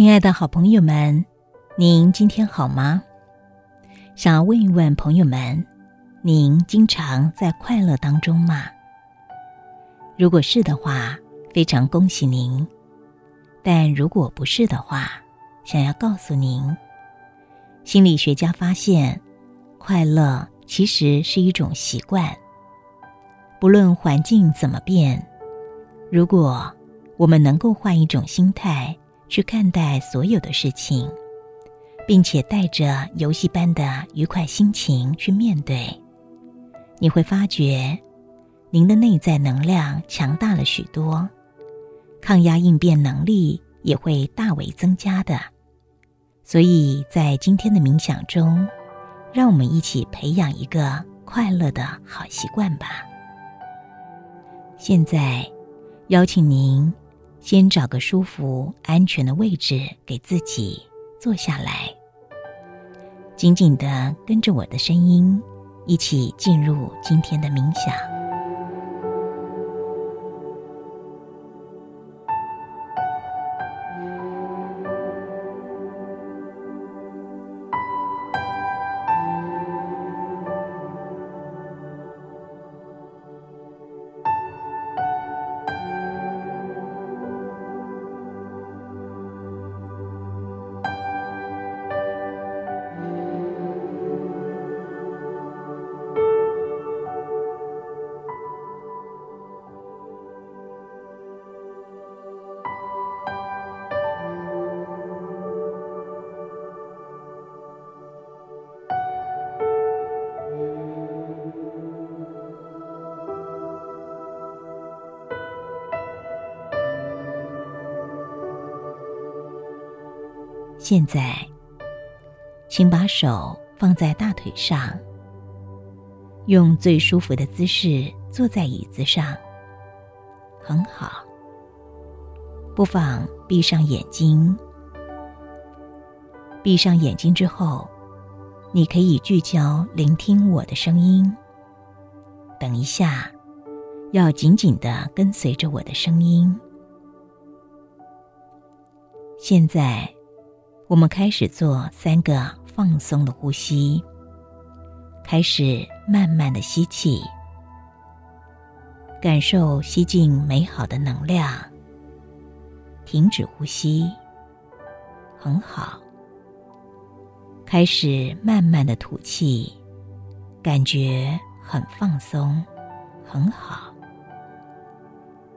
亲爱的好朋友们，您今天好吗？想要问一问朋友们，您经常在快乐当中吗？如果是的话，非常恭喜您；但如果不是的话，想要告诉您，心理学家发现，快乐其实是一种习惯。不论环境怎么变，如果我们能够换一种心态。去看待所有的事情，并且带着游戏般的愉快心情去面对，你会发觉，您的内在能量强大了许多，抗压应变能力也会大为增加的。所以在今天的冥想中，让我们一起培养一个快乐的好习惯吧。现在，邀请您。先找个舒服、安全的位置给自己坐下来，紧紧的跟着我的声音，一起进入今天的冥想。现在，请把手放在大腿上，用最舒服的姿势坐在椅子上。很好，不妨闭上眼睛。闭上眼睛之后，你可以聚焦聆听我的声音。等一下，要紧紧的跟随着我的声音。现在。我们开始做三个放松的呼吸。开始慢慢的吸气，感受吸进美好的能量。停止呼吸，很好。开始慢慢的吐气，感觉很放松，很好。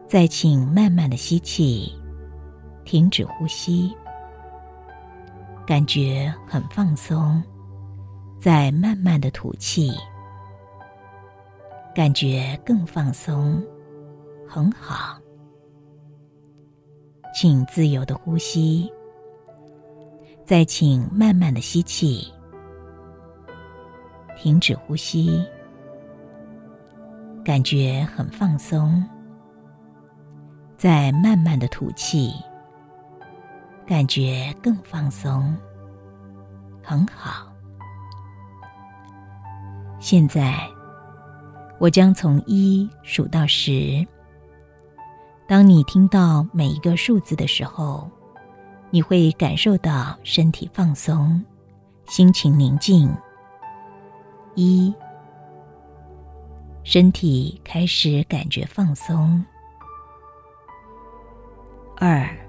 再请慢慢的吸气，停止呼吸。感觉很放松，在慢慢的吐气，感觉更放松，很好。请自由的呼吸，再请慢慢的吸气，停止呼吸，感觉很放松，再慢慢的吐气。感觉更放松，很好。现在，我将从一数到十。当你听到每一个数字的时候，你会感受到身体放松，心情宁静。一，身体开始感觉放松。二。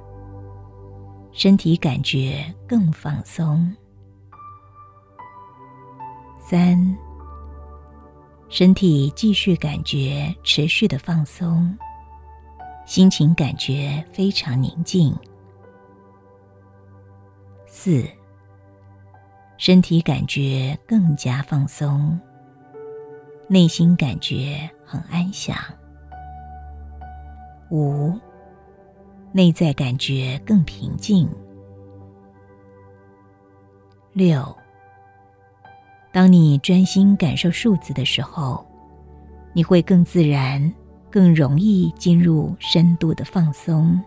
身体感觉更放松。三，身体继续感觉持续的放松，心情感觉非常宁静。四，身体感觉更加放松，内心感觉很安详。五。内在感觉更平静。六，当你专心感受数字的时候，你会更自然、更容易进入深度的放松。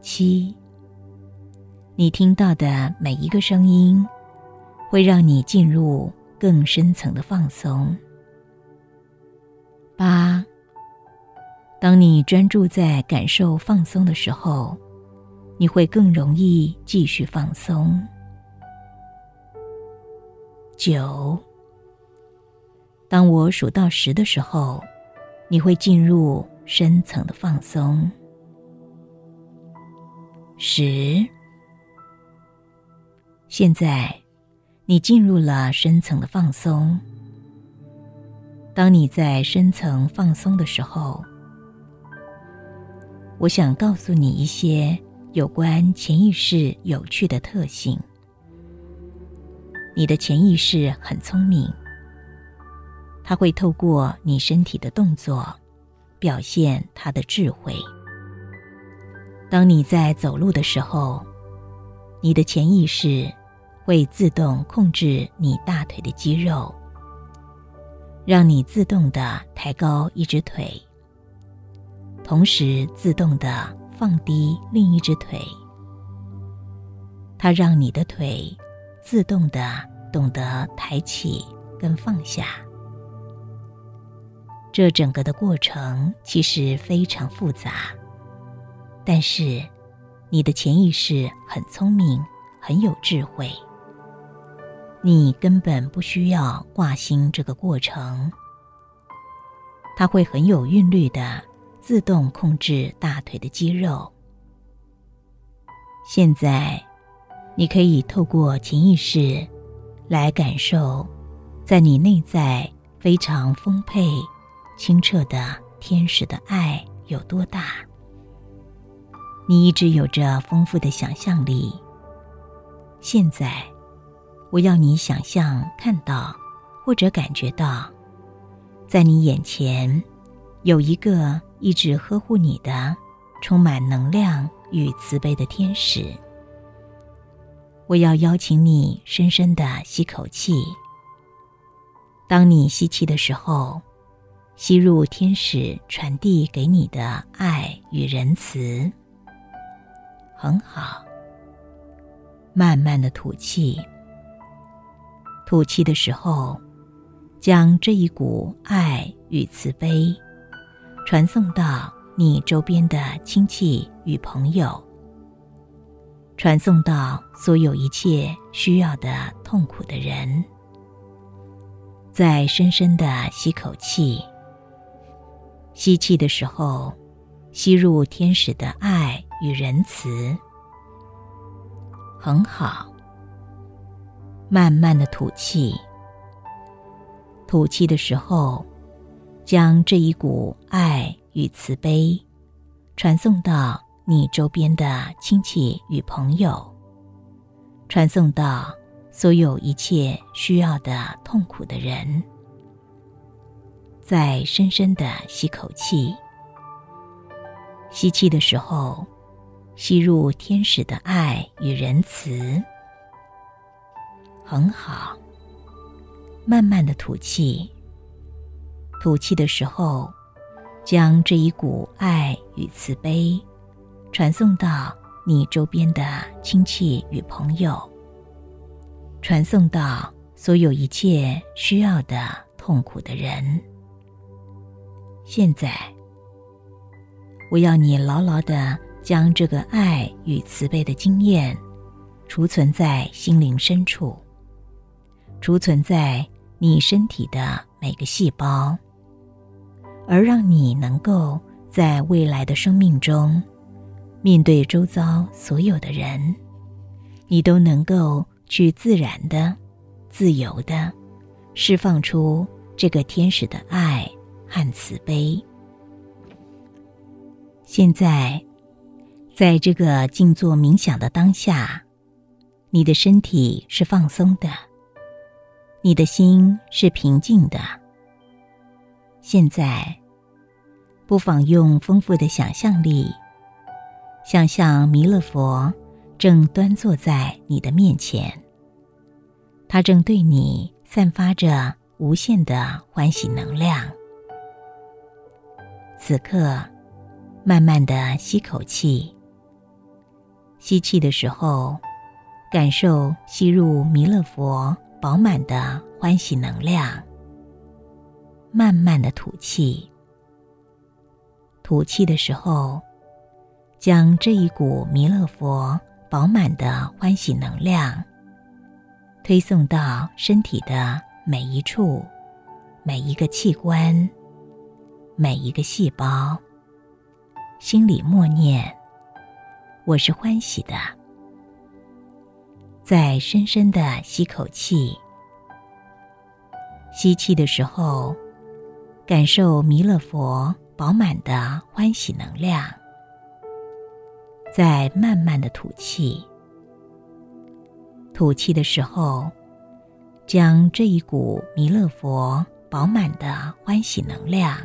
七，你听到的每一个声音，会让你进入更深层的放松。八。当你专注在感受放松的时候，你会更容易继续放松。九，当我数到十的时候，你会进入深层的放松。十，现在你进入了深层的放松。当你在深层放松的时候，我想告诉你一些有关潜意识有趣的特性。你的潜意识很聪明，它会透过你身体的动作表现它的智慧。当你在走路的时候，你的潜意识会自动控制你大腿的肌肉。让你自动的抬高一只腿，同时自动的放低另一只腿。它让你的腿自动的懂得抬起跟放下。这整个的过程其实非常复杂，但是你的潜意识很聪明，很有智慧。你根本不需要挂心这个过程，它会很有韵律的自动控制大腿的肌肉。现在，你可以透过潜意识来感受，在你内在非常丰沛、清澈的天使的爱有多大。你一直有着丰富的想象力，现在。我要你想象、看到，或者感觉到，在你眼前有一个一直呵护你的、充满能量与慈悲的天使。我要邀请你深深的吸口气。当你吸气的时候，吸入天使传递给你的爱与仁慈。很好。慢慢的吐气。吐气的时候，将这一股爱与慈悲传送到你周边的亲戚与朋友，传送到所有一切需要的痛苦的人。再深深的吸口气，吸气的时候，吸入天使的爱与仁慈。很好。慢慢的吐气，吐气的时候，将这一股爱与慈悲传送到你周边的亲戚与朋友，传送到所有一切需要的痛苦的人。再深深的吸口气，吸气的时候，吸入天使的爱与仁慈。很好，慢慢的吐气。吐气的时候，将这一股爱与慈悲传送到你周边的亲戚与朋友，传送到所有一切需要的痛苦的人。现在，我要你牢牢的将这个爱与慈悲的经验储存在心灵深处。储存在你身体的每个细胞，而让你能够在未来的生命中，面对周遭所有的人，你都能够去自然的、自由的释放出这个天使的爱和慈悲。现在，在这个静坐冥想的当下，你的身体是放松的。你的心是平静的。现在，不妨用丰富的想象力，想象弥勒佛正端坐在你的面前，他正对你散发着无限的欢喜能量。此刻，慢慢的吸口气，吸气的时候，感受吸入弥勒佛。饱满的欢喜能量，慢慢的吐气。吐气的时候，将这一股弥勒佛饱满的欢喜能量推送到身体的每一处、每一个器官、每一个细胞，心里默念：“我是欢喜的。”再深深的吸口气，吸气的时候，感受弥勒佛饱满的欢喜能量。再慢慢的吐气，吐气的时候，将这一股弥勒佛饱满的欢喜能量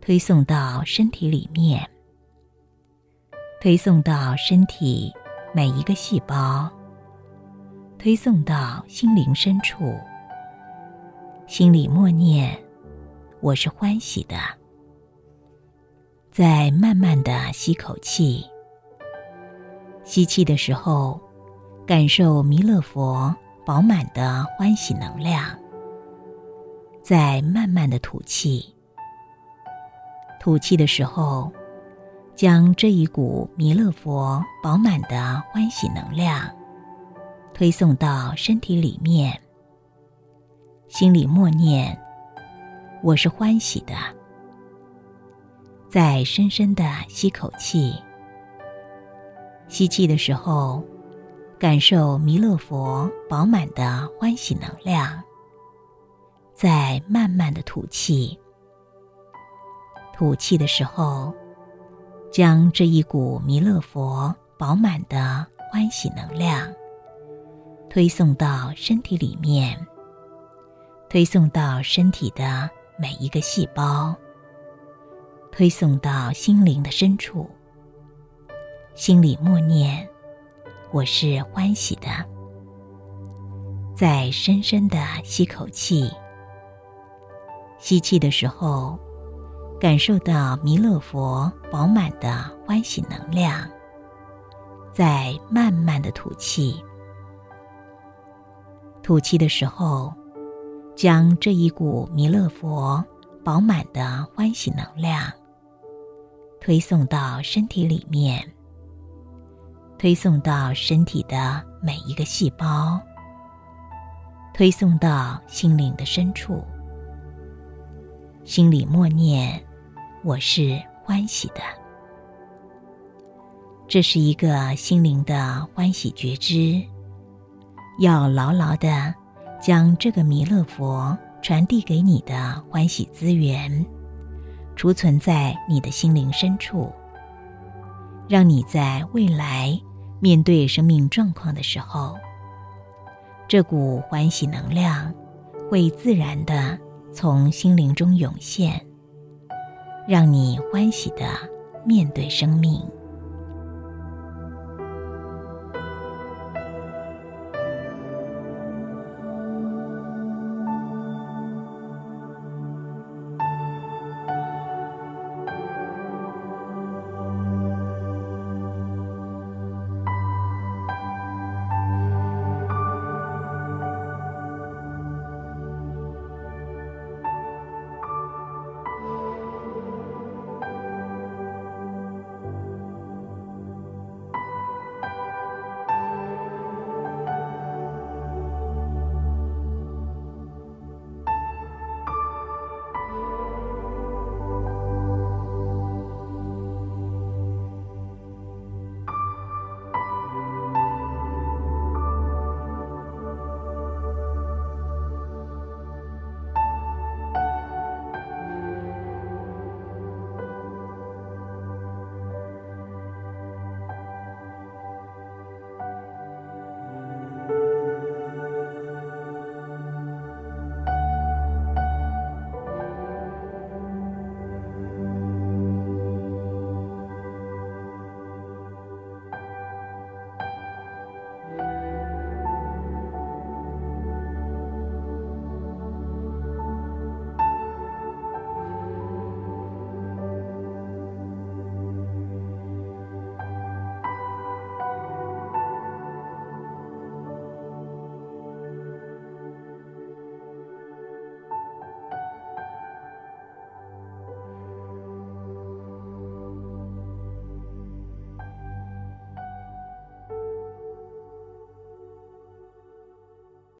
推送到身体里面，推送到身体每一个细胞。推送到心灵深处，心里默念：“我是欢喜的。”再慢慢的吸口气，吸气的时候，感受弥勒佛饱满的欢喜能量。再慢慢的吐气，吐气的时候，将这一股弥勒佛饱满的欢喜能量。推送到身体里面，心里默念：“我是欢喜的。”再深深的吸口气，吸气的时候，感受弥勒佛饱满的欢喜能量。再慢慢的吐气，吐气的时候，将这一股弥勒佛饱满的欢喜能量。推送到身体里面，推送到身体的每一个细胞，推送到心灵的深处。心里默念：“我是欢喜的。”再深深的吸口气，吸气的时候，感受到弥勒佛饱满的欢喜能量。再慢慢的吐气。吐气的时候，将这一股弥勒佛饱满的欢喜能量推送到身体里面，推送到身体的每一个细胞，推送到心灵的深处。心里默念：“我是欢喜的。”这是一个心灵的欢喜觉知。要牢牢的将这个弥勒佛传递给你的欢喜资源，储存在你的心灵深处，让你在未来面对生命状况的时候，这股欢喜能量会自然的从心灵中涌现，让你欢喜的面对生命。